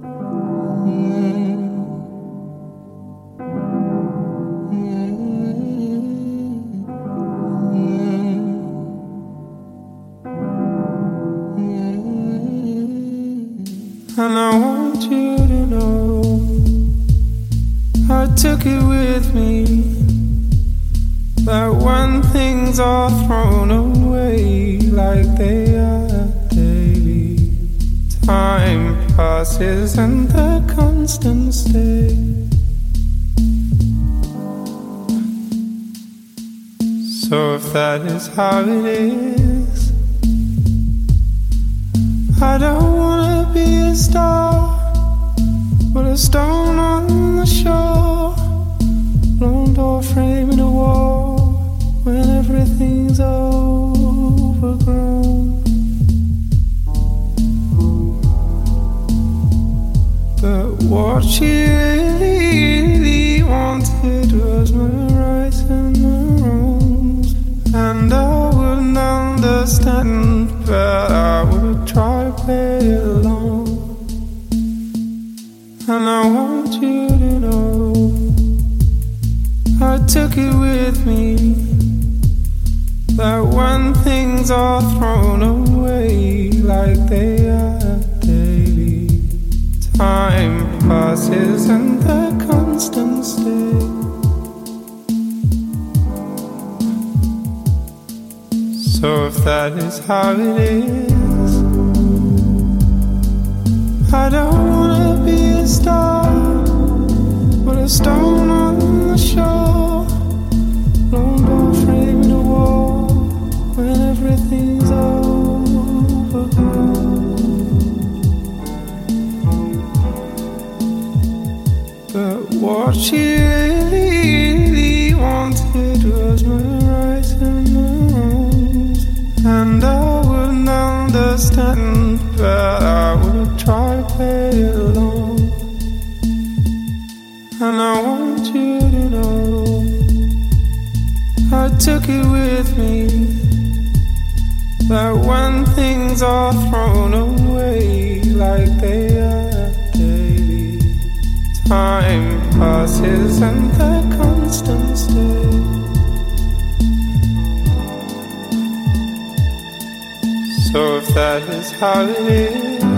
And I want you to know I took it with me that when things are thrown away like they are daily, time passes and the constant stay. So if that is how it is, I don't wanna be a star, but a stone on the shore, She really, really wanted was my rights and my and I wouldn't understand, but I would try to play along. And I want you to know I took it with me that when things are thrown away like they are daily, time passes and the constant stay. So if that is how it is, I don't wanna be a star, but a stone on the shore, And I want you to know I took it with me. That when things are thrown away like they are daily, time passes and the constant stay. So if that is how it is,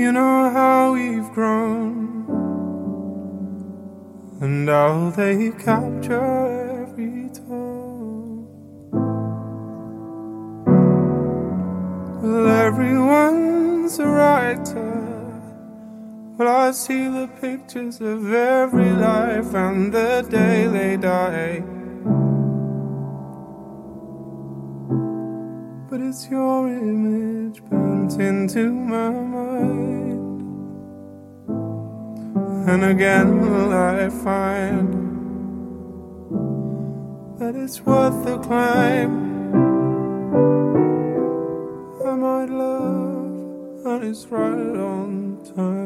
You know how we've grown and how they capture every tone. Well, everyone's a writer. Well, I see the pictures of every life and the day they die. It's your image burnt into my mind. And again will I find that it's worth the climb. I might love, and it's right on time.